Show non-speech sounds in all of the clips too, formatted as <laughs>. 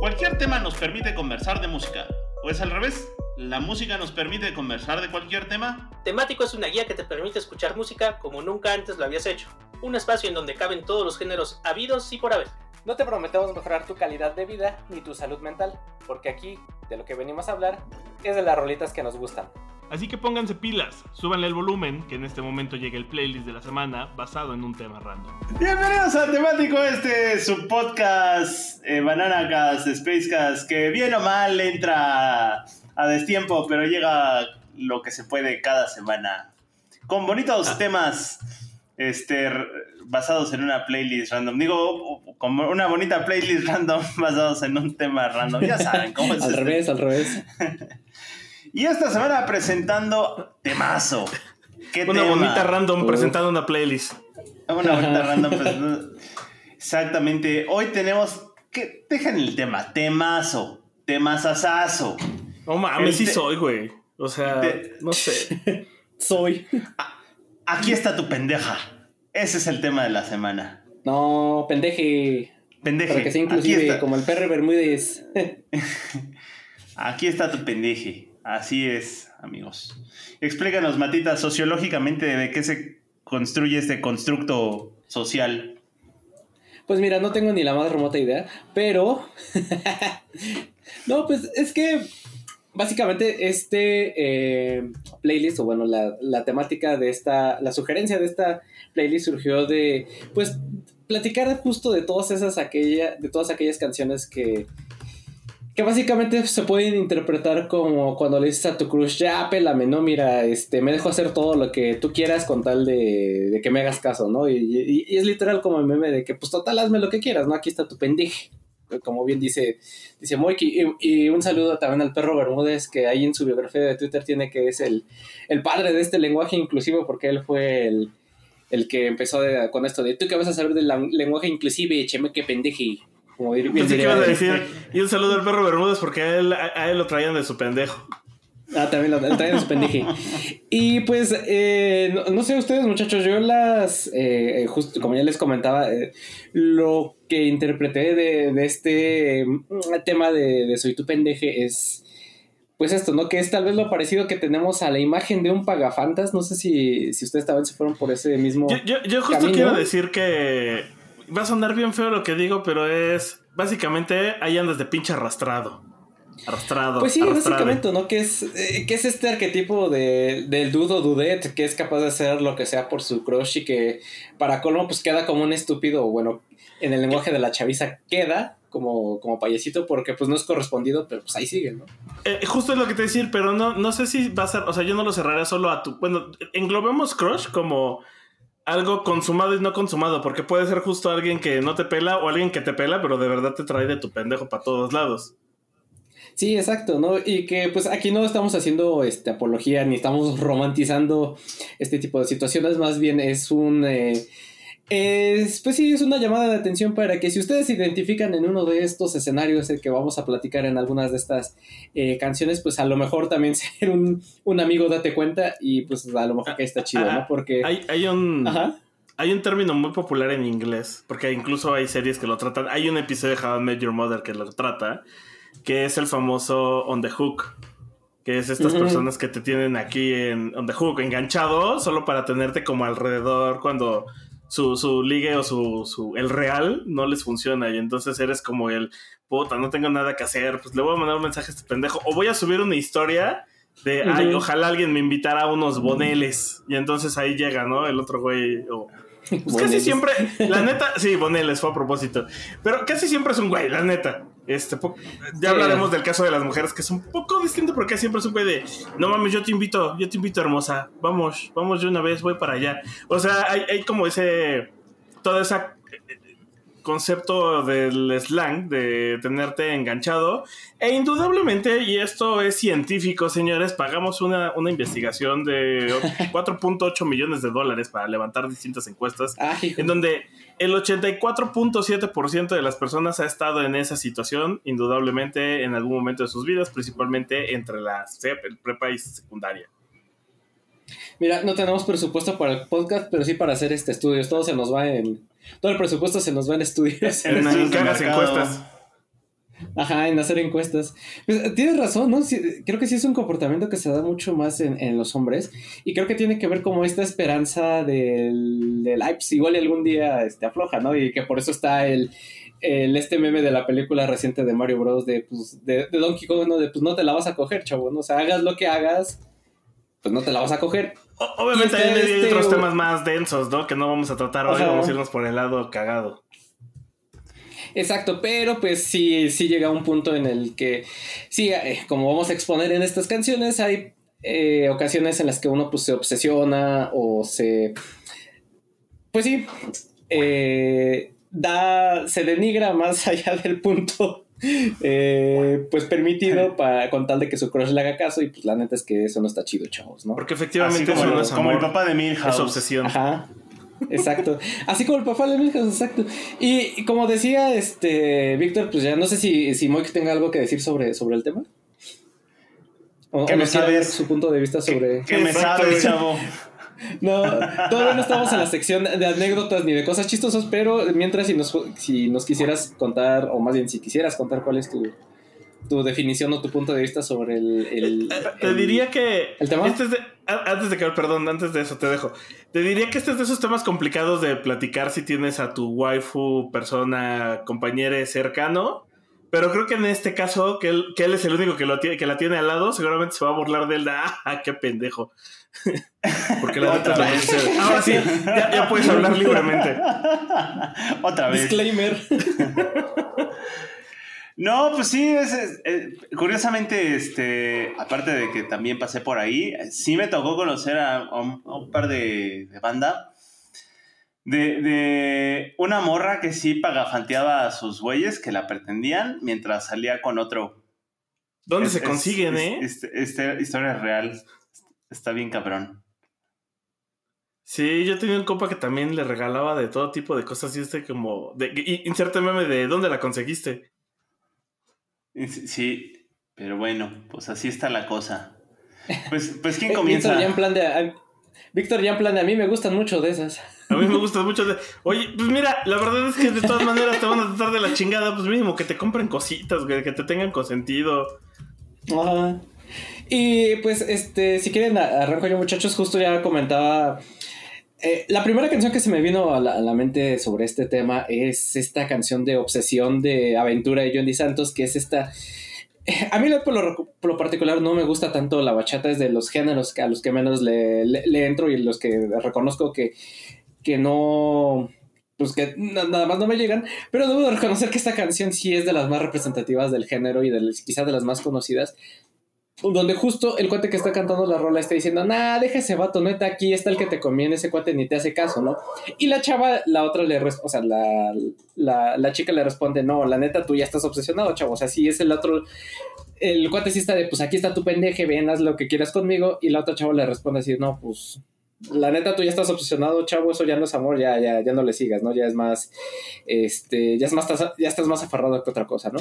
Cualquier tema nos permite conversar de música. ¿O es al revés? ¿La música nos permite conversar de cualquier tema? Temático es una guía que te permite escuchar música como nunca antes lo habías hecho. Un espacio en donde caben todos los géneros habidos y por haber. No te prometemos mejorar tu calidad de vida ni tu salud mental, porque aquí de lo que venimos a hablar es de las rolitas que nos gustan. Así que pónganse pilas, súbanle el volumen, que en este momento llega el playlist de la semana basado en un tema random. Bienvenidos a Temático, este su podcast eh, Bananacast, Spacecast, que bien o mal entra a destiempo, pero llega lo que se puede cada semana. Con bonitos temas este, basados en una playlist random. Digo, como una bonita playlist <laughs> random basados en un tema random. Ya saben cómo es Al este. revés, al revés. <laughs> Y esta semana presentando temazo. ¿Qué Una tema? bonita random presentando una playlist. Una bonita random <laughs> presentando. Exactamente. Hoy tenemos. que Dejen el tema. Temazo. Temazazazo. No mames, sí Este- soy, güey. O sea, Te- no sé. <laughs> Soy. Aquí está tu pendeja. Ese es el tema de la semana. No, pendeje. Pendeje. Para que sea inclusive como el perro Bermúdez. <laughs> aquí está tu pendeje. Así es, amigos. Explícanos, Matita, sociológicamente de qué se construye este constructo social. Pues mira, no tengo ni la más remota idea, pero... <laughs> no, pues es que básicamente este eh, playlist, o bueno, la, la temática de esta, la sugerencia de esta playlist surgió de, pues, platicar justo de todas esas, aquella, de todas aquellas canciones que... Que básicamente se pueden interpretar como cuando le dices a tu crush, ya pélame, ¿no? Mira, este, me dejo hacer todo lo que tú quieras con tal de, de que me hagas caso, ¿no? Y, es literal como el meme de que, pues total, hazme lo que quieras, ¿no? Aquí está tu pendeje. Como bien dice, dice Moiki. Y, un saludo también al perro Bermúdez, que ahí en su biografía de Twitter tiene que es el, el padre de este lenguaje inclusivo, porque él fue el, el que empezó con esto de, ¿tú qué vas a saber del lenguaje inclusive? Cheme, que pendeje. Como dir- bien Pensé que diría a decir. Y un saludo al perro Bermúdez porque a él, a, él lo traían de su pendejo. Ah, también lo traen de su pendeje. Y pues, eh, no, no sé ustedes, muchachos, yo las, eh, justo como ya les comentaba, eh, lo que interpreté de, de este mm, tema de, de Soy tu pendeje es, pues esto, ¿no? Que es tal vez lo parecido que tenemos a la imagen de un pagafantas. No sé si, si ustedes también se fueron por ese mismo... Yo, yo, yo justo Camino. quiero decir que va a sonar bien feo lo que digo, pero es básicamente ahí andas de pinche arrastrado. Arrastrado. Pues sí, básicamente, ¿no? Que es, eh, que es este arquetipo de, del dudo dudet, que es capaz de hacer lo que sea por su crush y que para colmo pues queda como un estúpido, bueno, en el lenguaje de la chaviza queda como, como payasito porque pues no es correspondido, pero pues ahí sigue, ¿no? Eh, justo es lo que te decir, pero no, no sé si va a ser, o sea, yo no lo cerraré solo a tu, bueno, englobemos crush como algo consumado y no consumado, porque puede ser justo alguien que no te pela o alguien que te pela, pero de verdad te trae de tu pendejo para todos lados. Sí, exacto, ¿no? Y que pues aquí no estamos haciendo este, apología ni estamos romantizando este tipo de situaciones, más bien es un... eh, es, pues sí, es una llamada de atención para que si ustedes se identifican en uno de estos escenarios el que vamos a platicar en algunas de estas eh, canciones, pues a lo mejor también <laughs> ser un, un amigo date cuenta y pues a lo mejor que está chido, ¿no? Porque... Hay, hay un... Ajá. Hay un término muy popular en inglés, porque incluso hay series que lo tratan. Hay un episodio de How I Met Your Mother que lo trata, que es el famoso On the Hook. Que es estas personas que te tienen aquí en On the Hook, enganchado, solo para tenerte como alrededor cuando su, su ligue o su, su el real no les funciona. Y entonces eres como el puta, no tengo nada que hacer. Pues le voy a mandar un mensaje a este pendejo. O voy a subir una historia de ay, ojalá alguien me invitara a unos boneles. Y entonces ahí llega, ¿no? El otro güey. o- pues casi siempre, la <laughs> neta, sí, Boneles fue a propósito. Pero casi siempre es un güey, la neta. Este, ya hablaremos del caso de las mujeres, que es un poco distinto porque siempre es un güey de, no mames, yo te invito, yo te invito, hermosa. Vamos, vamos de una vez, voy para allá. O sea, hay, hay como ese, toda esa eh, concepto del slang, de tenerte enganchado. E indudablemente, y esto es científico, señores, pagamos una, una investigación de <laughs> 4.8 millones de dólares para levantar distintas encuestas hijo. en donde el 84.7% de las personas ha estado en esa situación, indudablemente en algún momento de sus vidas, principalmente entre la CEP, el prepa y secundaria. Mira, no tenemos presupuesto para el podcast, pero sí para hacer este estudios. Todo se nos va en. Todo el presupuesto se nos va en estudios. En, en mercado. encuestas. Ajá, en hacer encuestas. Pues, tienes razón, ¿no? creo que sí es un comportamiento que se da mucho más en, los hombres. Y creo que tiene que ver como esta esperanza del, del pues, igual algún día este, afloja, ¿no? Y que por eso está el, el, este meme de la película reciente de Mario Bros. de, pues, de, Donkey Kong, ¿no? De pues no te la vas a coger, chavo, ¿no? O sea, hagas lo que hagas, pues no te la vas a coger. obviamente hay, este otros temas más densos, ¿no? Que no vamos a tratar hoy, vamos a irnos por el lado cagado. Exacto, pero pues sí, sí llega un punto en el que, sí, eh, como vamos a exponer en estas canciones, hay eh, ocasiones en las que uno pues se obsesiona o se, pues sí, eh, da, se denigra más <laughs> allá del punto. pues permitido para con tal de que su crush le haga caso y pues la neta es que eso no está chido chavos no porque efectivamente como, eso no es como el papá de Milhouse. es obsesión. Ajá Exacto. Así como el papá de Milhouse, exacto. Y, como decía este Víctor, pues ya no sé si, si Moik tenga algo que decir sobre, sobre el tema. O, que me sabe su punto de vista sobre. Que, me sabe, chavo. No, todavía no estamos en la sección de anécdotas ni de cosas chistosas, pero mientras si nos, si nos quisieras contar, o más bien si quisieras contar cuál es tu, tu definición o tu punto de vista sobre el. el, eh, te diría que. ¿El tema? Este antes de que, perdón, antes de eso te dejo. Te diría que este es de esos temas complicados de platicar si tienes a tu waifu, persona, compañero cercano. Pero creo que en este caso, que él, que él es el único que, lo tiene, que la tiene al lado, seguramente se va a burlar de él. ¡Ah, qué pendejo! <laughs> Porque la neta es Ahora sí, ya, ya puedes hablar libremente. <laughs> Otra vez. Disclaimer. <laughs> No, pues sí, es, curiosamente, este, aparte de que también pasé por ahí, sí me tocó conocer a, un, par de, banda. De, una morra que sí pagafanteaba a sus güeyes que la pretendían mientras salía con otro. ¿Dónde se consiguen, eh? Este, esta historia es real. Está bien cabrón. Sí, yo tenía un compa que también le regalaba de todo tipo de cosas y este como... De, inserte meme de dónde la conseguiste. Sí, pero bueno, pues así está la cosa. Pues, pues ¿quién <laughs> comienza? Víctor ya en plan de... Víctor ya en plan de a mí me gustan mucho de esas. A mí me gustan mucho de... Oye, pues mira, la verdad es que de todas maneras te van a tratar de la chingada, pues mínimo que te compren cositas, güey, que te tengan consentido. Ajá. Y pues, este, si quieren, arranco yo muchachos, justo ya comentaba eh, la primera canción que se me vino a la, mente sobre este tema es esta canción de Obsesión de Aventura de Johnny Santos, que es esta... A mí por lo, particular no me gusta tanto la bachata, es de los géneros a los que menos le, le, entro y los que reconozco que, que no pues que nada más no me llegan, pero debo de reconocer que esta canción sí es de las más representativas del género y de, quizás de las más conocidas donde justo el cuate que está cantando la rola está diciendo, nah, deja ese vato, neta, aquí está el que te conviene, ese cuate ni te hace caso, ¿no? Y la chava, la otra le, o sea, la, la, chica le responde, no, la neta, tú ya estás obsesionado, chavo, o sea, sí es el otro, el cuate sí está de, pues aquí está tu pendeje, ven, haz lo que quieras conmigo, y la otra chava le responde así, no, pues, la neta, tú ya estás obsesionado, chavo, eso ya no es amor, ya, ya, ya no le sigas, ¿no? Ya es más, este, ya es más, ya estás más aferrado que otra cosa, ¿no?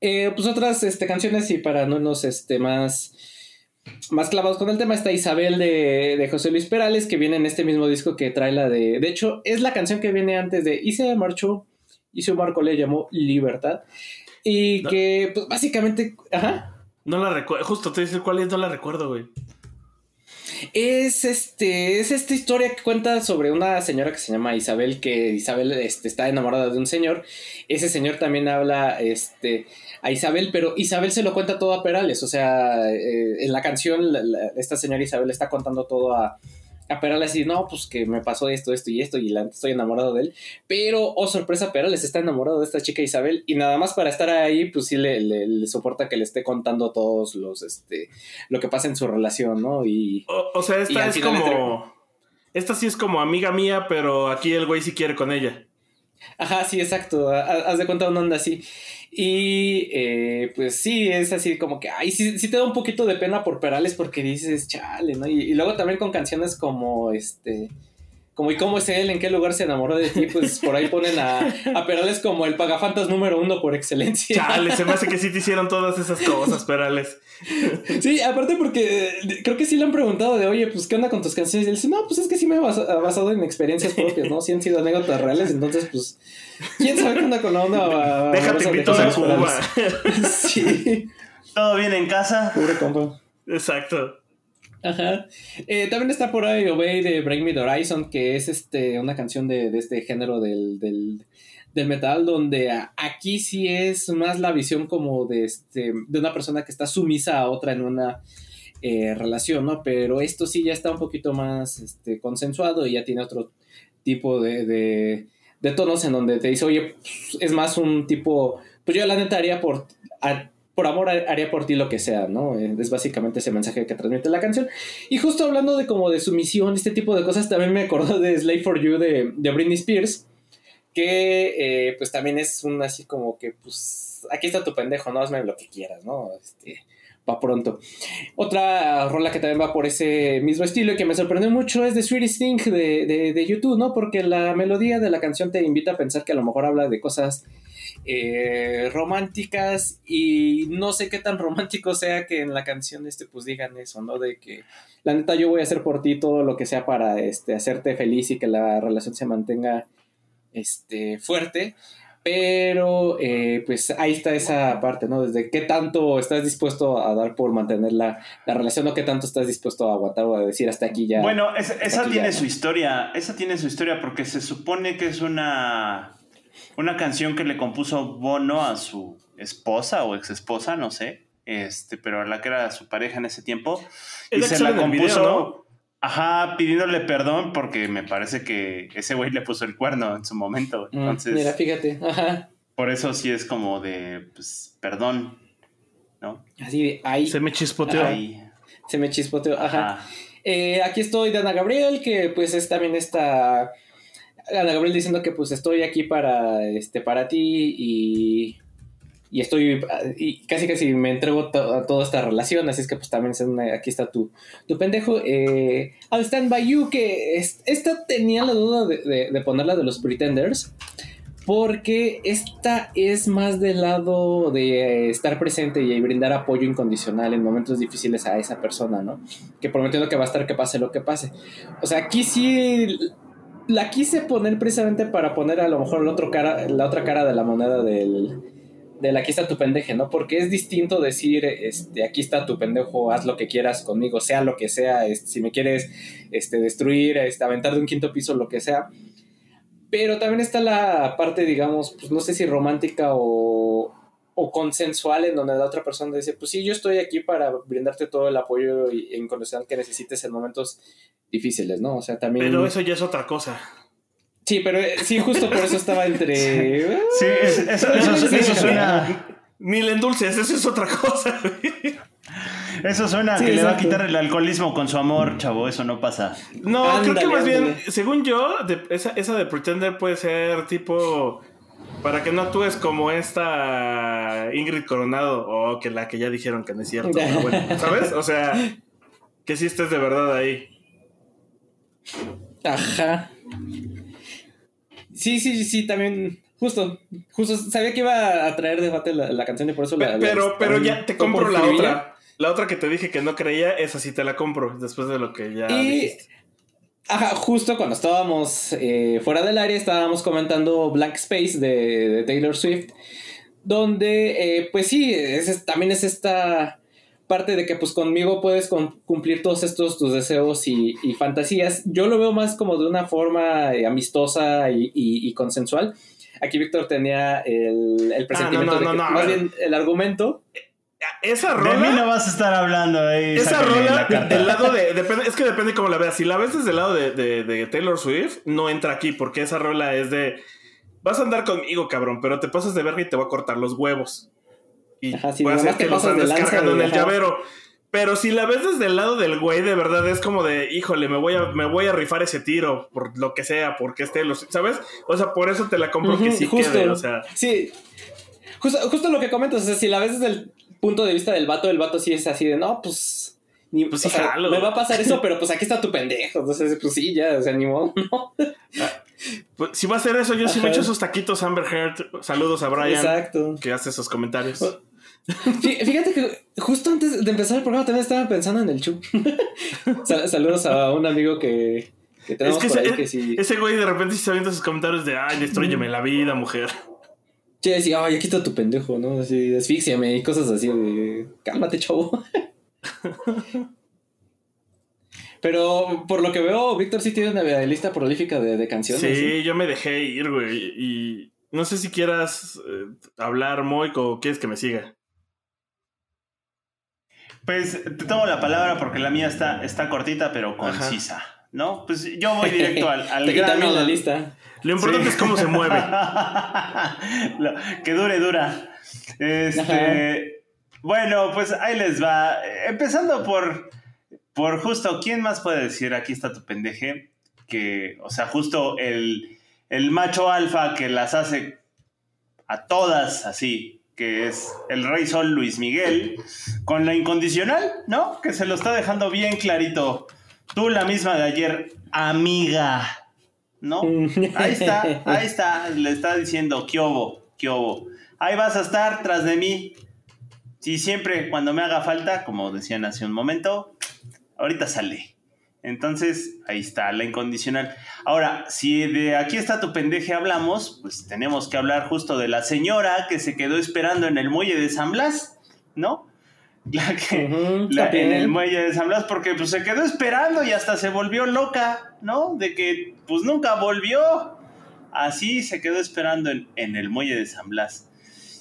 Eh, pues otras este, canciones y para no nos este, más, más clavados con el tema está Isabel de, José Luis Perales que viene en este mismo disco que trae la de... De hecho, es la canción que viene antes de Y se marchó y su marco le llamó Libertad. Y que pues básicamente... Ajá. No la recuerdo, justo te dice cuál es, no la recuerdo, güey. Es este, es esta historia que cuenta sobre una señora que se llama Isabel, que Isabel este, está enamorada de un señor. Ese señor también habla, este, a Isabel, pero Isabel se lo cuenta todo a Perales, o sea, eh, en la canción esta señora Isabel está contando todo a, a Perales y no, pues que me pasó esto, esto y esto y la, estoy enamorado de él, pero, oh sorpresa, Perales está enamorado de esta chica Isabel y nada más para estar ahí, pues sí le, soporta que le esté contando todos los, este, lo que pasa en su relación, ¿no? Y, o, sea, esta es como... Esta sí es como amiga mía, pero aquí el güey sí quiere con ella. Ajá, sí, exacto. Haz de cuenta una onda así. Y eh, pues sí, es así como que, ay, sí, sí, te da un poquito de pena por Perales porque dices, chale, ¿no? Y, luego también con canciones como, este, como y cómo es él, en qué lugar se enamoró de ti, pues por ahí ponen a, a Perales como el pagafantas número uno por excelencia. Chale, se me hace que sí te hicieron todas esas cosas, Perales. Sí, aparte porque eh, creo que sí le han preguntado de, oye, pues, ¿qué onda con tus canciones? Y él dice, no, pues es que sí me he basa- basado en experiencias propias, ¿no? Sí han sido anécdotas reales, entonces, pues, ¿quién sabe qué onda con la onda? Déjate amorosa de invito a Cuba. Sí, ¿Todo bien en casa? pobre compa. Exacto. Ajá. Eh, también está por ahí Obey de Bring Me the Horizon, que es este, una canción de, de este género del, del, del metal, donde aquí sí es más la visión como de, este, de una persona que está sumisa a otra en una eh, relación, ¿no? Pero esto sí ya está un poquito más este, consensuado y ya tiene otro tipo de, de, de tonos en donde te dice, oye, es más un tipo, pues yo la neta haría por... por amor haría por ti lo que sea, ¿no? Eh, Es básicamente ese mensaje que transmite la canción. Y justo hablando de como de sumisión, este tipo de cosas, también me acordó de Slave for You de, de Britney Spears, que eh, pues también es un así como que, pues, aquí está tu pendejo, no hazme lo que quieras, ¿no? Este, va pronto. Otra rola que también va por ese mismo estilo y que me sorprendió mucho es The Sweetest Thing de, de, de YouTube, ¿no? Porque la melodía de la canción te invita a pensar que a lo mejor habla de cosas eh, románticas y no sé qué tan romántico sea que en la canción este pues digan eso, ¿no? De que la neta yo voy a hacer por ti todo lo que sea para este hacerte feliz y que la relación se mantenga este fuerte. Pero eh, pues ahí está esa parte, ¿no? Desde qué tanto estás dispuesto a dar por mantener la, la relación o qué tanto estás dispuesto a aguantar o a decir hasta aquí ya. Bueno, es- esa Aquí tiene ya, su ¿no? historia. Esa tiene su historia porque se supone que es una, una canción que le compuso Bono a su esposa o ex esposa, no sé. Este, pero a la que era su pareja en ese tiempo. Es Y se la video, compuso. ¿no? Ajá, pidiéndole perdón porque me parece que ese güey le puso el cuerno en su momento. Mm, Entonces, Mira, fíjate, ajá. por eso sí es como de, pues, perdón, ¿no? Así de ahí Se me chispoteó. Ahí, se me chispoteó, ajá. ajá. Eh, aquí estoy de Ana Gabriel, que pues es también esta. Ana Gabriel diciendo que pues estoy aquí para, este, para ti y, y estoy. Y casi casi me entrego a toda esta relación, así es que pues también aquí está tu, tu pendejo. Eh, I'll Stand By You, que es- esta tenía la duda de, de- de ponerla de los Pretenders. Porque esta es más del lado de estar presente y brindar apoyo incondicional en momentos difíciles a esa persona, ¿no? Que prometiendo que va a estar que pase lo que pase. O sea, aquí sí la quise poner precisamente para poner a lo mejor la, otro cara, la otra cara de la moneda del, del aquí está tu pendeje, ¿no? Porque es distinto decir, este, aquí está tu pendejo, haz lo que quieras conmigo, sea lo que sea, este, si me quieres este, destruir, este, aventar de un quinto piso, lo que sea. Pero también está la parte, digamos, pues no sé si romántica o, o consensual, en donde la otra persona dice, pues sí, yo estoy aquí para brindarte todo el apoyo y- e incondicional que necesites en momentos difíciles, ¿no? O sea, también... Pero eso ya es otra cosa. Sí, pero eh, sí, justo por eso estaba entre... Sí, <laughs> es- eso, eso- eso suena, Ni le endulces, eso es otra cosa. güey. eso suena Sí, que le va a quitar el alcoholismo con su amor, chavo. Eso no pasa. No, creo que Ándale, más bien, según yo, de- esa, esa de Pretender puede ser tipo. Para que no actúes como esta Ingrid Coronado o que la que ya dijeron que no es cierto. pero bueno, <laughs> ¿Sabes? O sea, que sí estés de verdad ahí. Ajá. Sí, sí, sí, también... Justo, justo, sabía que iba a traer debate la, la canción y por eso la... la- pero, pero también ya te compro la otra. La otra que te dije que no creía, esa sí te la compro después de lo que ya Y, dijiste. Ajá, justo cuando estábamos eh, fuera del área, estábamos comentando Blank Space de, de Taylor Swift, donde, eh, pues sí, es- también es esta parte de que pues conmigo puedes con- cumplir todos estos tus deseos y, y fantasías. Yo lo veo más como de una forma eh, amistosa y, y- y consensual. Aquí Víctor tenía el, el presentimiento no, de que, no, más bien el argumento. Esa De mí no rola. vas a estar hablando ahí. Esa rola la del lado de. depende- es que depende cómo la veas. Si la ves desde el lado de, de- de Taylor Swift, no entra aquí, porque esa rola es de. Vas a andar conmigo, cabrón, pero te pasas de verga y te voy a cortar los huevos. Y Ajá, sí, voy a hacer que los andes cargando en el ajá. llavero. Pero si la ves desde el lado del güey, de verdad es como de, híjole, me voy a, me voy a rifar ese tiro, por lo que sea, porque es Taylor Swift, ¿sabes? O sea, por eso te la compro que sí justo. quede, o sea. Sí, justo, justo lo que comentas, o sea, si la ves desde el punto de vista del vato, el vato sí es así de, no, pues Ni, Pues sí, sea, me va a pasar eso, pero pues aquí está tu pendejo. Entonces, pues sí, ya, ni modo, ¿no? Pues, si va a hacer eso, yo sí me echo esos taquitos Amber Heard. Saludos a Brian, Exacto. que hace esos comentarios. Fí- Fíjate que justo antes de empezar el programa también estaba pensando en el Chu. <laughs> Sal- Saludos a un amigo que, que Es que por ese, ahí que sí. ese güey de repente se avienta sus comentarios de, ay, destruyeme la vida, mujer. Sí, decía, ay, aquí está tu pendejo, ¿no? Así, asfixiame y cosas así de, cálmate, chavo. <laughs> Pero por lo que veo, Víctor sí tiene una lista prolífica de, de canciones. Sí, yo me dejé ir, güey. Y no sé si quieras eh, hablar, Moik, o quieres que me siga. Pues te tomo la palabra porque la mía está, está cortita pero concisa, ¿no? Pues yo voy directo al, al <laughs> Te grano. la lista. Lo importante Sí. es cómo se mueve. <laughs> Lo- que dure, dura. Este, bueno, pues ahí les va. Empezando por, por justo, ¿quién más puede decir aquí está tu pendeje? Que, o sea, justo el, el macho alfa que las hace a todas así, que es el Rey Sol Luis Miguel, con la incondicional, ¿no? Que se lo está dejando bien clarito. Tú, la misma de ayer, amiga, ¿no? Ahí está, <laughs> ahí está, le está diciendo, ¿qué obo? ¿Qué obo? Ahí vas a estar tras de mí. Si siempre, cuando me haga falta, como decían hace un momento, ahorita sale. Entonces, ahí está, la incondicional. Ahora, si de aquí está tu pendeje hablamos, pues tenemos que hablar justo de la señora que se quedó esperando en el muelle de San Blas, ¿no? La que, la- en el muelle de San Blas porque pues se quedó esperando y hasta se volvió loca, ¿no? De que pues nunca volvió. Así se quedó esperando en, en el muelle de San Blas.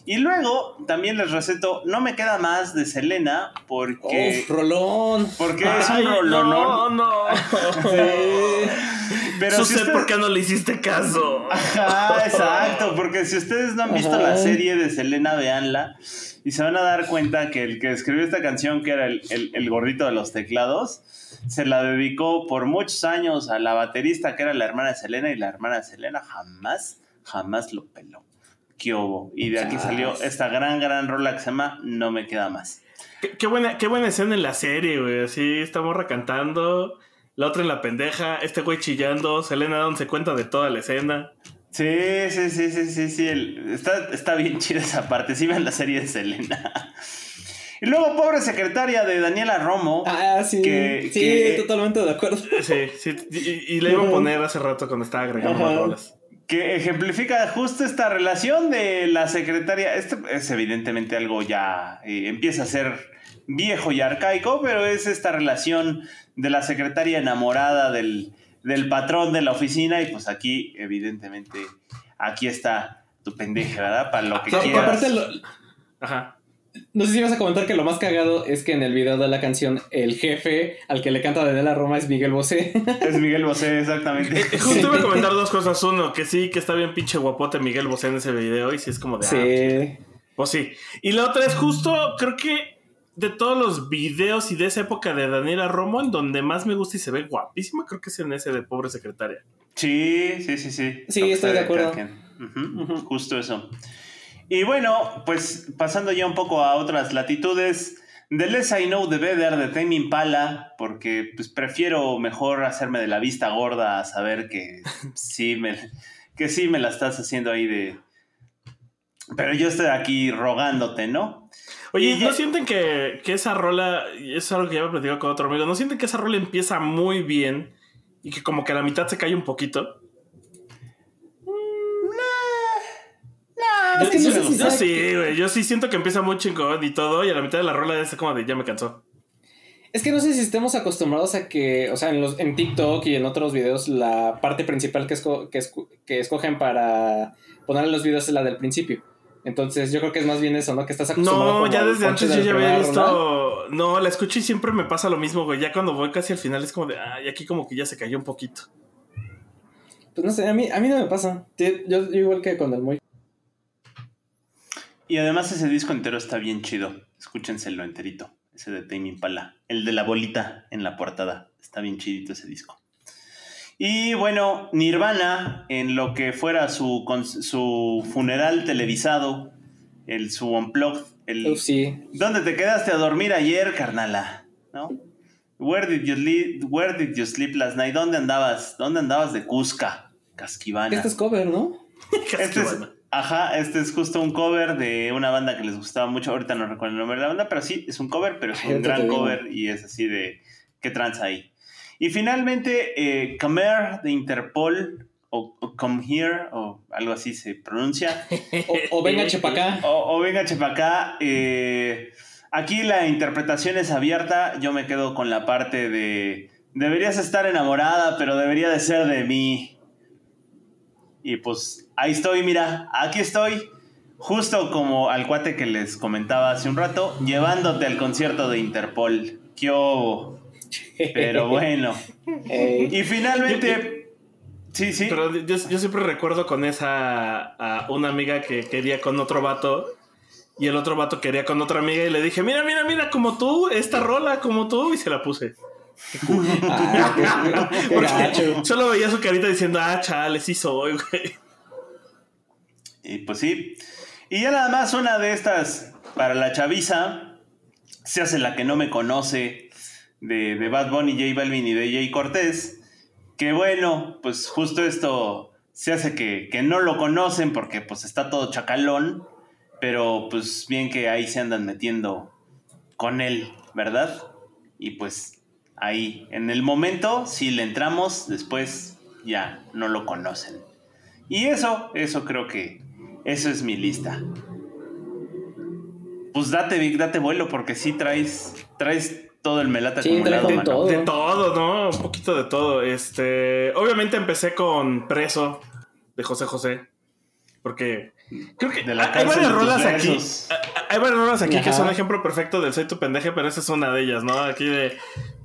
Y luego también les receto, no me queda más de Selena porque, Uf, Rolón. porque es un rolón. no, no. <laughs> Pero Yo si sé usted- por qué no le hiciste caso. Ajá, exacto, porque si ustedes no han visto Ajá. la serie de Selena, véanla y se van a dar cuenta que el que escribió esta canción, que era el, el- el gordito de los teclados, se la dedicó por muchos años a la baterista que era la hermana de Selena y la hermana de Selena jamás, jamás lo peló. ¿Qué hubo? Y de aquí salió esta gran, gran rola que se llama No me queda más. Qué, qué buena, qué buena escena en la serie, güey. Así, esta morra cantando, la otra en la pendeja, este güey chillando, Selena dándose cuenta de toda la escena. Sí, sí, sí, sí, sí, sí. el- está, está bien chida esa parte. Sí, ven la serie de Selena. <laughs> Y luego, pobre secretaria de Daniela Romo. Ah, sí. Que- sí, que- totalmente de acuerdo. Sí, sí. Y, y la iba a poner hace rato cuando estaba agregando Ajá. más rolas. Que ejemplifica justo esta relación de la secretaria. Esto es evidentemente algo ya eh, empieza a ser viejo y arcaico, pero es esta relación de la secretaria enamorada del, del patrón de la oficina y pues aquí evidentemente aquí está tu pendeja, ¿verdad? Para lo que quieras. aparte, lo- Ajá. No sé si vas a comentar que lo más cagado es que en el video de la canción, el jefe al que le canta Daniela Roma es Miguel Bosé. <laughs> Es Miguel Bosé, exactamente. Eh, Justo iba a comentar dos cosas. Uno, que sí, que está bien pinche guapote Miguel Bosé en ese video. Y sí es como de. ah, sí. Pues sí. Y la otra es justo, creo que de todos los videos y de esa época de Daniela Romo, en donde más me gusta y se ve guapísima, creo que es en ese de pobre secretaria. Sí, sí, sí, sí. Sí, estoy de acuerdo. Justo eso. Y bueno, pues pasando ya un poco a otras latitudes, The Less I Know The Better de Tame Impala, porque pues prefiero mejor hacerme de la vista gorda a saber que <laughs> sí me, que sí me la estás haciendo ahí de... Pero yo estoy aquí rogándote, ¿no? Oye, ¿no sienten que, que esa rola, y es algo que ya me platicado con otro amigo, ¿no sienten que esa rola empieza muy bien y que como que a la mitad se cae un poquito? Es que no sé si Yo sí, güey, yo sí siento que empieza muy chingón y todo, y a la mitad de la rola es como de ya me cansó. Es que no sé si estemos acostumbrados a que, o sea, en, los, en TikTok y en otros videos, la parte principal que, esco- que, esco- que escogen para poner en los videos es la del principio. Entonces, yo creo que es más bien eso, ¿no? Que estás acostumbrado No, ya desde antes yo ya había visto. No, la escucho y siempre me pasa lo mismo, güey. Ya cuando voy casi al final es como de, ay, aquí como que ya se cayó un poquito. Pues no sé, a mí, a mí no me pasa. Sí, Yo, yo igual que con el muy. Y además ese disco entero está bien chido. Escúchenselo enterito. Ese de Tame Impala. El de la bolita en la portada. Está bien chidito ese disco. Y bueno, Nirvana, en lo que fuera su, con- su funeral televisado, el, su unplugged, el, Uf, sí. ¿Dónde te quedaste a dormir ayer, carnala? ¿No? Where did you sleep, where did you sleep last night? ¿Dónde andabas? ¿Dónde andabas de Cusca? Casquivana. Este es cover, ¿no? <laughs> Este es, ajá, este es justo un cover de una banda que les gustaba mucho. Ahorita no recuerdo el nombre de la banda, pero sí, es un cover, pero es un gran cover y es así de qué tranza ahí. Y finalmente, eh, Khmer de Interpol, o, o Come Here, o algo así se pronuncia. <laughs> O, o venga, chepacá. O, o venga, Chepacá. eh, aquí la interpretación es abierta. Yo me quedo con la parte de. Deberías estar enamorada, pero debería de ser de mí. Y pues ahí estoy, mira, aquí estoy. Justo como al cuate que les comentaba hace un rato, llevándote al concierto de Interpol. ¡Qué! Pero <laughs> bueno. Ey. Y finalmente. Sí, sí. Pero yo, yo siempre recuerdo con esa a una amiga que quería con otro vato y el otro vato quería con otra amiga y le dije, mira, mira, mira, como tú, esta rola, como tú, y se la puse. <laughs> Ah, qué- <laughs> qué Porque gacho. solo veía su carita diciendo, ah, chale, sí soy, güey. Y pues sí. Y ya nada más una de estas para la chaviza. Se hace la que no me conoce de, de Bad Bunny, J Balvin y de Jay Cortés. Que bueno, pues justo esto se hace que, que no lo conocen porque pues está todo chacalón. Pero pues bien que ahí se andan metiendo con él, ¿verdad? Y pues ahí, en el momento, si le entramos, después ya no lo conocen. Y eso, eso creo que, eso es mi lista. Pues date, Vic, date vuelo, porque sí traes, traes todo el melate Sí, acumulado, mano. todo. De todo, ¿no? Un poquito de todo. Este, obviamente empecé con Preso de José José. Porque creo que De la hay varias rolas aquí. besos. Hay varias rolas aquí que son ejemplo perfecto del soy tu pendeje, pero esa es una de ellas, ¿no? Aquí de.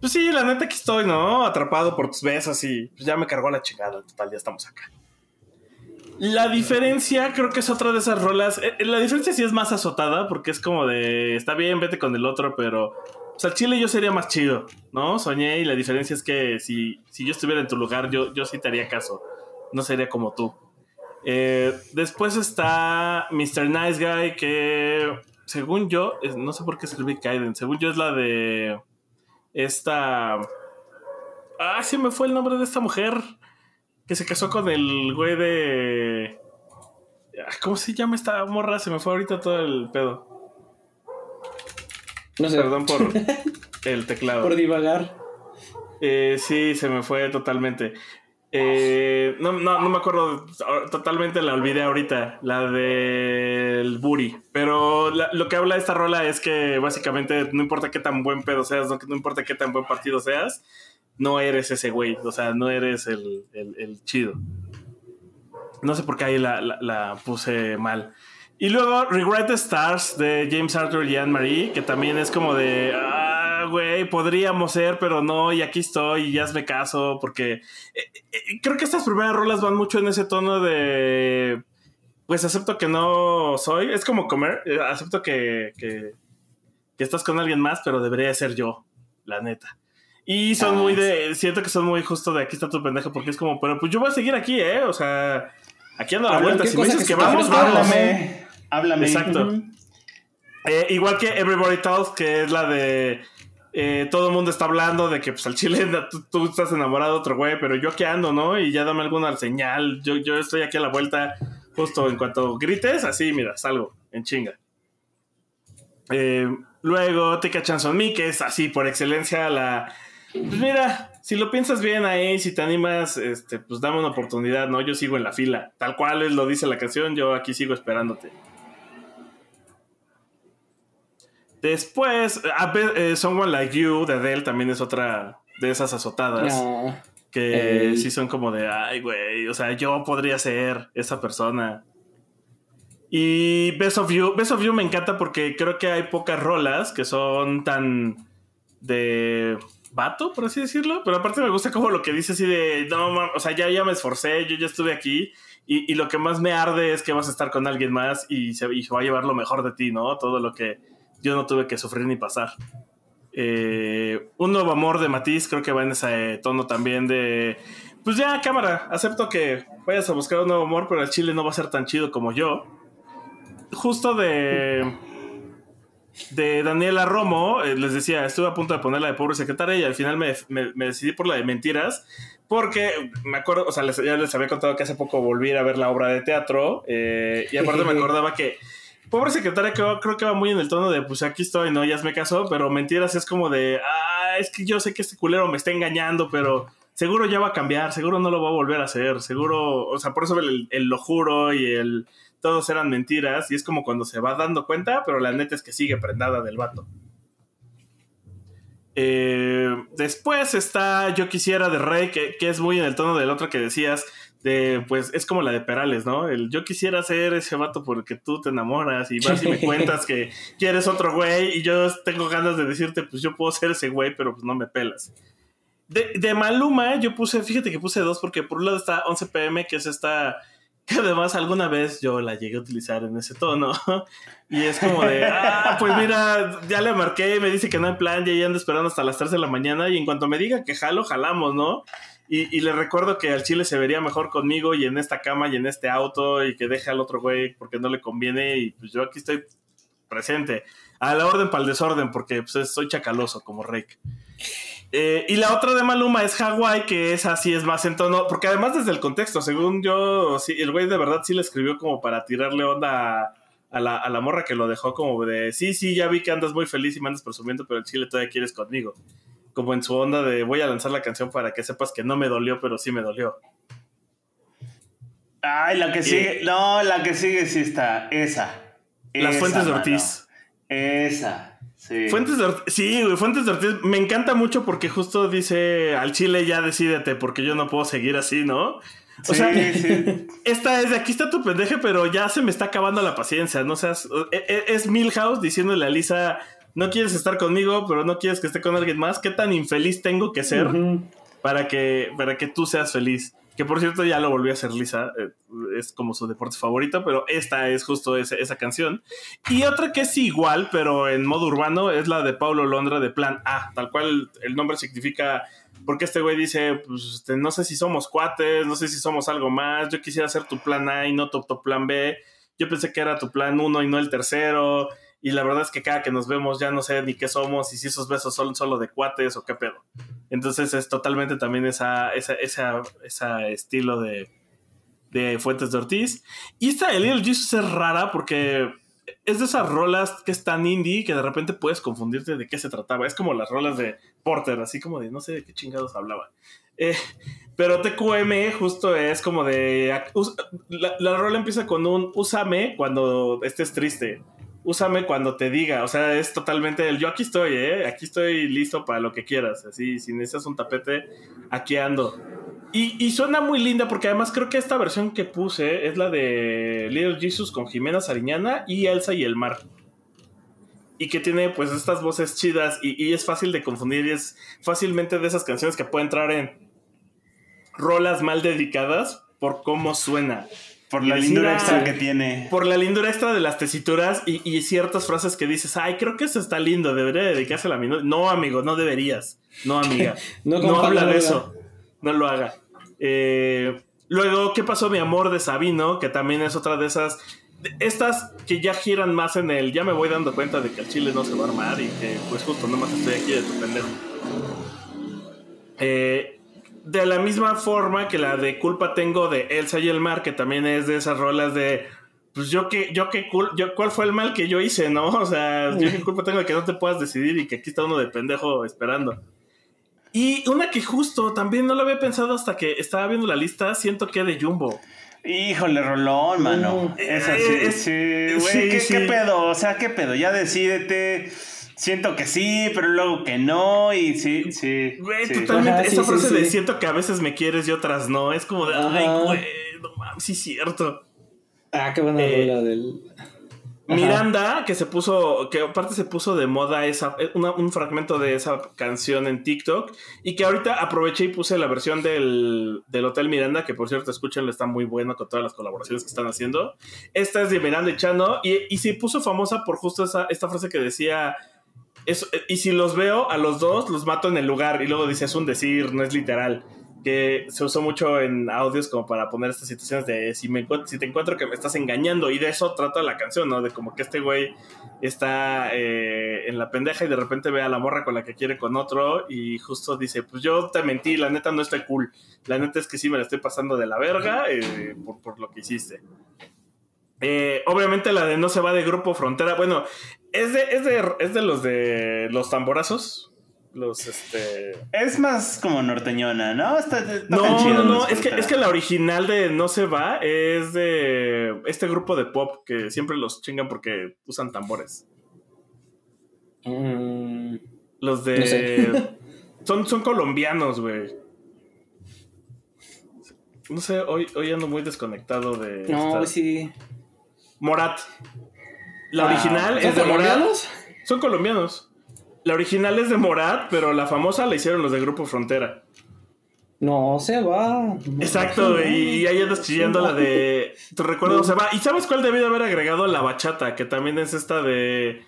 Pues sí, la neta aquí estoy, ¿no? Atrapado por tus besos y pues ya me cargó la chingada. Total, ya estamos acá. La diferencia, creo que es otra de esas rolas. eh, La diferencia sí es más azotada, porque es como de. Está bien, vete con el otro, pero. O sea, chile yo sería más chido, ¿no? Soñé y la diferencia es que si, si yo estuviera en tu lugar, yo, yo sí te haría caso. No sería como tú. Eh, después está Mr. Nice Guy, que según yo, no sé por qué es el Big Kaiden, según yo es la de esta... Ah, sí me fue el nombre de esta mujer que se casó con el güey de... Ah, ¿Cómo se llama esta morra? Se me fue ahorita todo el pedo. No sé. Perdón por <laughs> el teclado. Por divagar. Eh, sí, se me fue totalmente. Eh, no, no, no me acuerdo totalmente, la olvidé ahorita, la del Buri. Pero lo que habla esta rola es que básicamente no importa qué tan buen pedo seas, no, no importa qué tan buen partido seas, no eres ese güey, o sea, no eres el, el- el chido. No sé por qué ahí la, la- la puse mal. Y luego Regret the Stars de James Arthur y Anne Marie, que también es como de, güey, podríamos ser, pero no, y aquí estoy, y ya hazme caso, porque eh, eh, creo que estas primeras rolas van mucho en ese tono de, pues acepto que no soy, es como comer, eh, acepto que, que, que estás con alguien más, pero debería ser yo, la neta. Y son Ah, muy de, siento que son muy justo de aquí está tu pendejo, porque es como, pero pues yo voy a seguir aquí, ¿eh? O sea, aquí ando a la vuelta, ¿qué si me dices que vamos, vamos. Háblame, háblame. Exacto. Eh, igual que Everybody Talks, que es la de eh, todo el mundo está hablando de que pues al chile <laughs> tú, tú estás enamorado de otro güey, pero yo aquí ando, ¿no? Y ya dame alguna señal. Yo, yo estoy aquí a la vuelta, justo en cuanto grites, así, mira, salgo en chinga. Eh, luego Take a Chance on Me, que es así por excelencia la. Pues mira, si lo piensas bien ahí, si te animas, este, pues dame una oportunidad, ¿no? Yo sigo en la fila. Tal cual es, lo dice la canción, yo aquí sigo esperándote. Después, eh, Someone Like You de Adele también es otra de esas azotadas No. que Ey. sí son como de, ay, güey, o sea, yo podría ser esa persona. Y Best of You, Best of You me encanta porque creo que hay pocas rolas que son tan de vato, por así decirlo, pero aparte me gusta como lo que dice así de, no, mam, o sea, ya, ya me esforcé, yo ya estuve aquí y, y lo que más me arde es que vas a estar con alguien más y se, y se va a llevar lo mejor de ti, ¿no? Todo lo que yo no tuve que sufrir ni pasar. Eh, un nuevo amor de Matiz, creo que va en ese tono también de. Pues ya, cámara, acepto que vayas a buscar un nuevo amor, pero el chile no va a ser tan chido como yo. Justo de. de Daniela Romo, eh, les decía, estuve a punto de poner la de pobre secretaria y al final me, me- me decidí por la de mentiras, porque me acuerdo, o sea, les, ya les había contado que hace poco volví a ver la obra de teatro eh, y aparte me <laughs> acordaba que pobre secretaria que creo que va muy en el tono de, pues aquí estoy, no, ya me casó, pero mentiras es como de, ah, es que yo sé que este culero me está engañando, pero seguro ya va a cambiar, seguro no lo va a volver a hacer, seguro, o sea, por eso el, el lo juro y el todos eran mentiras y es como cuando se va dando cuenta, pero la neta es que sigue prendada del vato. Eh, después está Yo quisiera de Rey, que, que es muy en el tono del otro que decías, de, pues es como la de Perales, ¿no? El yo quisiera ser ese vato porque tú te enamoras y vas y me <laughs> cuentas que quieres otro güey y yo tengo ganas de decirte, pues yo puedo ser ese güey, pero pues no me pelas. De, de Maluma, yo puse, fíjate que puse dos porque por un lado está 11 pm, que es esta, que además alguna vez yo la llegué a utilizar en ese tono. <laughs> Y es como de, ah, pues mira, ya le marqué, me dice que no hay plan, ya ando esperando hasta las 3 de la mañana y en cuanto me diga que jalo, jalamos, ¿no? Y, y le recuerdo que al chile se vería mejor conmigo y en esta cama y en este auto y que deje al otro güey porque no le conviene y pues yo aquí estoy presente. A la orden para el desorden porque pues soy chacaloso como Rick. Eh, y la otra de Maluma es Hawái, que es así, es más en tono, porque además desde el contexto, según yo, sí, el güey de verdad sí le escribió como para tirarle onda a, la, a la morra que lo dejó como de, sí, sí, ya vi que andas muy feliz y me andas presumiendo, pero el chile todavía quieres conmigo. Como en su onda de voy a lanzar la canción para que sepas que no me dolió, pero sí me dolió. Ay, la que sigue. No, la que sigue sí está. Esa. Las Esa, Fuentes de mano. Ortiz. Esa. Sí. Fuentes de Ortiz, sí, güey, Fuentes de Ortiz, me encanta mucho porque justo dice al chile ya decídete porque yo no puedo seguir así, ¿no? O Sí, sea, sí. <laughs> esta es de aquí está tu pendeje, pero ya se me está acabando la paciencia, no seas. e- e- Es Milhouse diciéndole a Lisa, no quieres estar conmigo, pero no quieres que esté con alguien más. ¿Qué tan infeliz tengo que ser para, que, para que tú seas feliz? Que por cierto ya lo volví a hacer Lisa, eh, es como su deporte favorito, pero esta es justo esa canción. Y otra que es igual, pero en modo urbano, es la de Paulo Londra de Plan A, tal cual el nombre significa, porque este güey dice, pues este, no sé si somos cuates, no sé si somos algo más, yo quisiera ser tu plan A y no tu, tu plan B, yo pensé que era tu plan 1 y no el tercero, y la verdad es que cada que nos vemos ya no sé ni qué somos y si esos besos son solo de cuates o qué pedo. Entonces es totalmente también esa, esa, esa, esa estilo de, de Fuentes de Ortiz. Y esta de Little Jesus es rara porque es de esas rolas que es tan indie que de repente puedes confundirte de qué se trataba. Es como las rolas de Porter, así como de no sé de qué chingados hablaba. Eh, pero TQM justo es como de... La, la rola empieza con un úsame cuando estés triste. Úsame cuando te diga. O sea, es totalmente el yo aquí estoy, ¿eh? Aquí estoy listo para lo que quieras. Así, si necesitas un tapete, aquí ando. Y, y suena muy linda porque además creo que esta versión que puse es la de Little Jesus con Jimena Sariñana y Elsa y el Mar. Y que tiene pues estas voces chidas y, y es fácil de confundir y es fácilmente de esas canciones que pueden entrar en rolas mal dedicadas por cómo suena. Por la decir, lindura ah, extra que tiene. Por la lindura extra de las tesituras y, y ciertas frases que dices, ay, creo que eso está lindo, debería dedicársela a mi novio". No, amigo, no deberías. No, amiga. <laughs> No no, habla de eso. No lo haga. Eh, luego, ¿qué pasó, mi amor de Sabino? Que también es otra de esas. Estas que ya giran más en el. Ya me voy dando cuenta de que el chile no se va a armar y que, pues, justo nomás estoy aquí de tu pendejo. Eh, de la misma forma que la de Culpa Tengo de Elsa y el Mar, que también es de esas rolas de. Pues yo que, yo que, cul- yo, ¿cuál fue el mal que yo hice, no? O sea, yo qué culpa tengo de que no te puedas decidir y que aquí está uno de pendejo esperando. Y una que justo también no lo había pensado hasta que estaba viendo la lista, siento que de Jumbo. Híjole, Rolón, mano. Mm. Esa sí, Eh, sí, güey. sí, ¿qué, sí. qué pedo? O sea, ¿qué pedo? Ya decídete. Siento que sí, pero luego que no. Y sí, sí. Güey, sí. totalmente. Ajá, sí, esa sí, frase de sí. siento que a veces me quieres y otras no. Es como de, ay, güey, no mames, sí, cierto. Ah, qué buena Eh, rola del. Ajá. Miranda, que se puso, que aparte se puso de moda esa, una- un fragmento de esa canción en TikTok y que ahorita aproveché y puse la versión del, del Hotel Miranda, que por cierto, escúchenlo, está muy bueno con todas las colaboraciones que están haciendo. Esta es de Miranda y Chano y, y se puso famosa por justo esa, esta frase que decía, eso, y si los veo a los dos, los mato en el lugar y luego dice, es un decir, no es literal. que se usó mucho en audios como para poner estas situaciones de si, me si te encuentro que me estás engañando y de eso trata la canción, ¿no? De como que este güey está eh, en la pendeja y de repente ve a la morra con la que quiere con otro y justo dice, pues yo te mentí, la neta no estoy cool, la neta es que sí me la estoy pasando de la verga eh, por, por, lo que hiciste. Eh, obviamente la de no se va de grupo frontera, bueno, es de, es de, es de los de los tamborazos, los este es más como norteñona no no no no es que es que la original de no se va es de este grupo de pop que siempre los chingan porque usan tambores. Mm, los de <laughs> son son colombianos güey. No sé hoy hoy ando muy desconectado de no sí. Morat la ah, original es de Morat son colombianos la original es de Morat, pero la famosa la hicieron los de Grupo Frontera. No, se va. Exacto, y, ahí andas chillando la de. Tu recuerdo se va. ¿Y sabes cuál debí de haber agregado? La bachata, que también es esta de.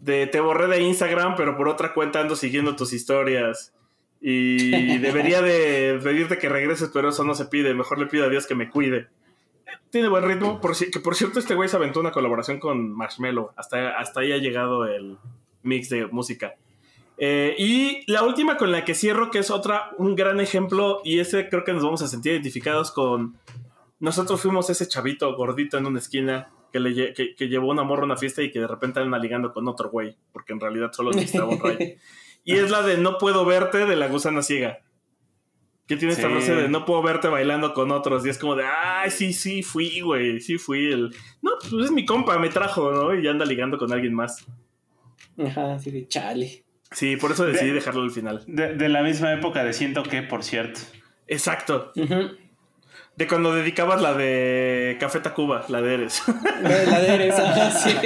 De te borré de Instagram, pero por otra cuenta ando siguiendo tus historias. Y <laughs> debería de pedirte que regreses, pero eso no se pide. Mejor le pido a Dios que me cuide. Tiene buen ritmo. Por, que por cierto, este güey se aventó una colaboración con Marshmello. Hasta, hasta ahí ha llegado el, mix de música. Eh, y la última con la que cierro, que es otra, un gran ejemplo, y ese creo que nos vamos a sentir identificados con. Nosotros fuimos ese chavito gordito en una esquina que, le, que, llevó una morra a una fiesta y que de repente anda ligando con otro güey, porque en realidad solo necesitaba un ray. <laughs> Y es la de No puedo verte de la gusana ciega. Que tiene esta frase de no puedo verte bailando con otros. Y es como de, ay, sí, sí, fui, güey, sí fui el. No, pues es mi compa, me trajo, ¿no? Y anda ligando con alguien más. Ajá, sí, de chale. Sí, por eso decidí dejarlo al final. De, la misma época de Siento que, por cierto. Exacto. De cuando dedicabas la de Café Tacuba, la de Eres. La de Eres, <laughs> sí.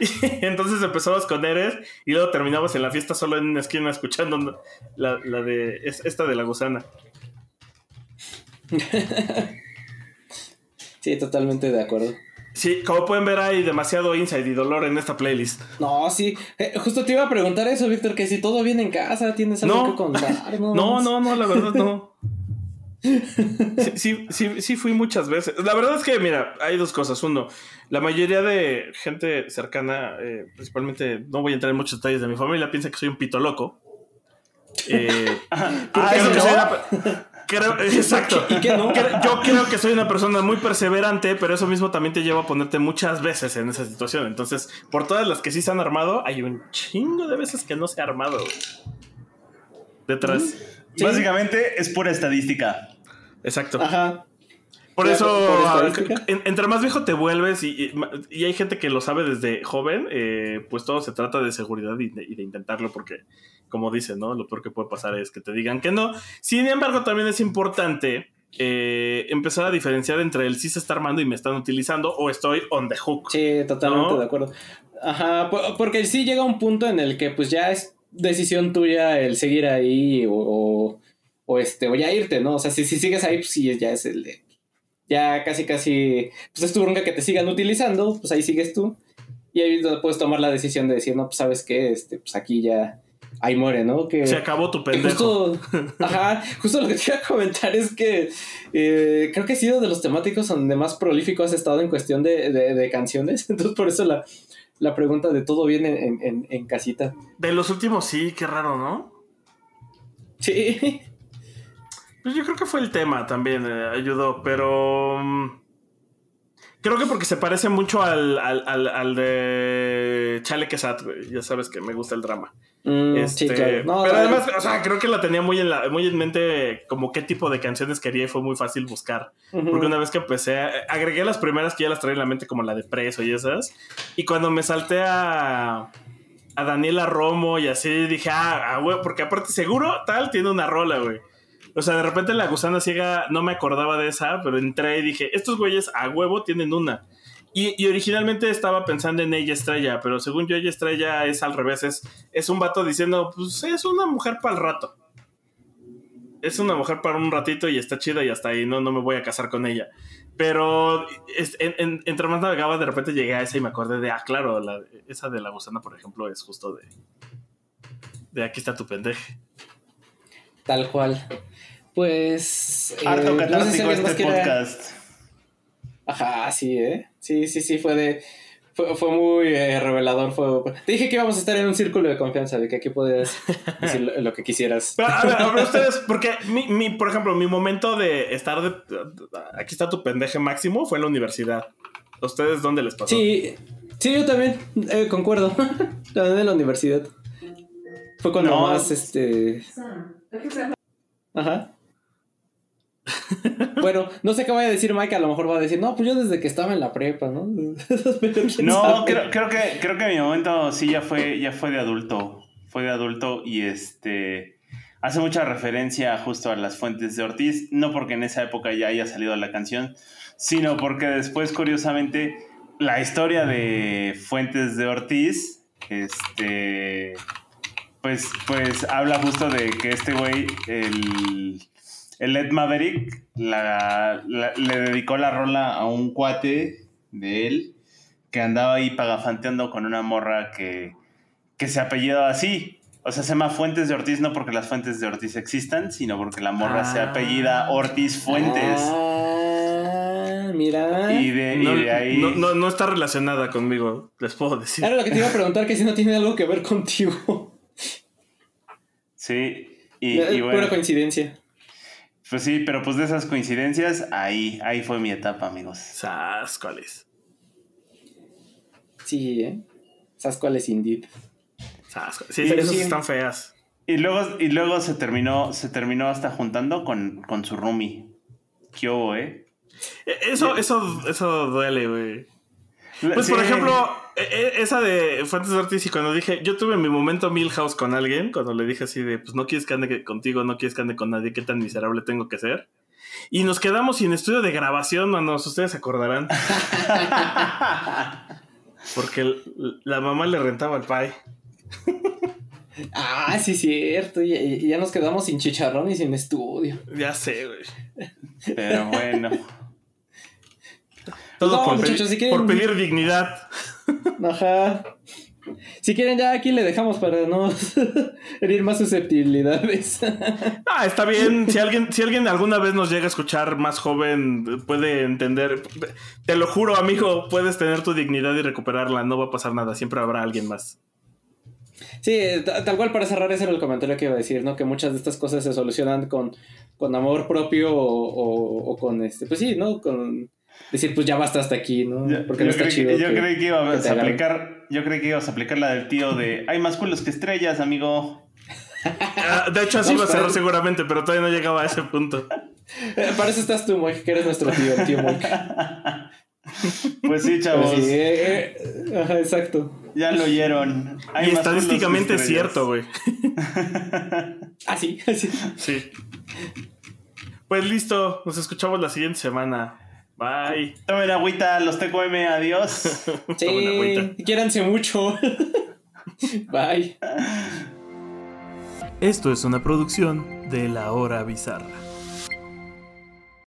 y entonces empezabas con Eres y luego terminabas en la fiesta solo en una esquina escuchando la, la de esta de la gusana. <laughs> sí, totalmente de acuerdo. Sí, como pueden ver hay demasiado insight y dolor en esta playlist. No, sí. Eh, justo te iba a preguntar eso, Víctor, que si todo viene en casa, tienes algo que contar. <laughs> No, no, no, la verdad no. Sí, sí, sí, fui muchas veces. La verdad es que, mira, hay dos cosas. Uno, la mayoría de gente cercana, eh, principalmente, no voy a entrar en muchos detalles de mi familia, piensa que soy un pito loco. Eh, <laughs> ah, Creo, <laughs> exacto. ¿Y qué no? Yo creo que soy una persona muy perseverante, pero eso mismo también te lleva a ponerte muchas veces en esa situación. Entonces, por todas las que sí se han armado, hay un chingo de veces que no se ha armado. Detrás. Mm, Básicamente es pura estadística. Exacto. Ajá. Por eso, ah, entre más viejo te vuelves y, hay gente que lo sabe desde joven, eh, pues todo se trata de seguridad y de intentarlo porque como dicen, ¿no? Lo peor que puede pasar es que te digan que no. Sin embargo, también es importante eh, empezar a diferenciar entre el sí se está armando y me están utilizando o estoy on the hook. Sí, totalmente de acuerdo. Ajá, porque sí llega un punto en el que pues ya es decisión tuya el seguir ahí o, o, este, o ya irte, ¿no? O sea, si, si sigues ahí, pues sí, ya es el de... Ya casi, casi, pues es tu bronca que te sigan utilizando, pues ahí sigues tú. Y ahí puedes tomar la decisión de decir, no, pues sabes qué, este, pues aquí ya ahí muere, ¿no? Que, Se acabó tu pendejo. Justo, ajá, justo lo que te iba a comentar es que eh, creo que ha sido de los temáticos donde más prolífico has estado en cuestión de, canciones. <laughs> Entonces, por eso la, pregunta de todo viene en, casita. De los últimos, sí, qué raro, ¿no? Sí. Pues yo creo que fue el tema también, eh, ayudó, pero. Mm, creo que porque se parece mucho al, al, de Chale Quesat, Ya sabes que me gusta el drama. Mm, este, pero además, o sea, creo que la tenía muy en, la, muy en mente como qué tipo de canciones quería y fue muy fácil buscar. Porque una vez que empecé, agregué las primeras que ya las traía en la mente como la de Preso y esas. Y cuando me salté a, a Daniela Romo y así, dije, ah, güey, porque aparte seguro tal tiene una rola, güey. O sea, de repente la gusana ciega no me acordaba de esa, pero entré y dije, estos güeyes a huevo tienen una. Y, originalmente estaba pensando en ella estrella, pero según yo ella estrella es al revés, es, un vato diciendo, pues es una mujer para el rato. Es una mujer para un ratito y está chida y hasta ahí no, no me voy a casar con ella. Pero entre más navegaba, de repente llegué a esa y me acordé de, ah, claro, esa de la gusana, por ejemplo, es justo de, de aquí está tu pendeje. Tal cual. Pues. Harto eh, no sé si este quiera- podcast. Ajá, sí, ¿eh? Sí, sí, sí, fue de... Fue, fue muy eh, revelador. Fue, te dije que íbamos a estar en un círculo de confianza, de que aquí podías decir lo, lo que quisieras. <laughs> Pero, a ver, a ver, ustedes, porque mi, mi, por ejemplo, mi momento de estar de. Aquí está tu pendeje máximo fue en la universidad. ¿Ustedes dónde les pasó? Sí, sí, yo también eh, concuerdo. <laughs> También de la universidad. Fue cuando No. más, este... Ajá. <laughs> bueno, no sé qué vaya a decir Mike, a lo mejor va a decir, no, pues yo desde que estaba en la prepa, ¿no? <laughs> No, creo, creo que creo que mi momento sí ya fue ya fue de adulto, fue de adulto y este hace mucha referencia justo a las fuentes de Ortiz, no porque en esa época ya haya salido la canción, sino porque después curiosamente la historia de Fuentes de Ortiz este pues pues habla justo de que este güey el el Ed Maverick la- la- le dedicó la rola a un cuate de él que andaba ahí pagafanteando con una morra que, que se apellidaba así. O sea, se llama Fuentes de Ortiz no porque las fuentes de Ortiz existan, sino porque la morra se Ah. apellida Ortiz Fuentes. Ah, mira. Y, de, y No, de ahí... no, no, no está relacionada conmigo, les puedo decir. Era lo que te iba a preguntar, que si no tiene algo que ver contigo. Sí, y, Es y Pura bueno, coincidencia. Pues sí, pero pues de esas coincidencias, ahí, ahí fue mi etapa, amigos. ¿Sabes cuál es? Sí, ¿eh? ¿Sabes cuál es Indeed? ¿Sabes cuál- Sí, Y- esas sí. están feas. Y luego, y luego se terminó, se terminó hasta juntando con, con su roomie. ¿Qué hubo, eh? E- Eso, eso, eso duele, güey. Pues, Sí. por ejemplo, e- e- esa de Fuentes Ortiz y cuando dije, yo tuve mi momento Milhouse con alguien, cuando le dije así de, pues no quieres que ande contigo, no quieres que ande con nadie, qué tan miserable tengo que ser. Y nos quedamos sin estudio de grabación, manos, ustedes se acordarán. <laughs> Porque la mamá le rentaba el pie. Ah, sí, cierto. Y, y ya nos quedamos sin chicharrón y sin estudio. Ya sé, güey. Pero bueno. Todo No, por, muchachos, pedir- si quieren- por pedir dignidad. <laughs> Ajá. Si quieren, ya aquí le dejamos para no <laughs> herir más susceptibilidades. <laughs> Ah, está bien. Si alguien, si alguien alguna vez nos llega a escuchar más joven, puede entender. Te lo juro, amigo, puedes tener tu dignidad y recuperarla. No va a pasar nada. Siempre habrá alguien más. Sí, ta- tal cual para cerrar ese era el comentario que iba a decir, ¿no? Que muchas de estas cosas se solucionan con, con amor propio o, o- o con este, pues sí, ¿no? Con decir, pues ya basta hasta aquí, ¿no? Yo, Porque no está creí, chido. que- yo que- creí que ibas que a aplicar, yo creí que ibas a aplicar la del tío de hay más culos que estrellas, amigo. Ah, de hecho, así No, va a cerrar seguramente, pero todavía no llegaba a ese punto. Eh, para eso estás tú, Moik, que eres nuestro tío, el tío Moik. Pues sí, chavos, sí, eh, eh, ajá, exacto. ya lo oyeron. Hay y estadísticamente es cierto, güey. Ah, sí, <laughs> sí. Sí. Pues listo, nos escuchamos la siguiente semana. Bye. Tomen agüita, los TQM, adiós. <laughs> Sí, quiéranse mucho. <laughs> Bye. <laughs> Esto es una producción de La Hora Bizarra.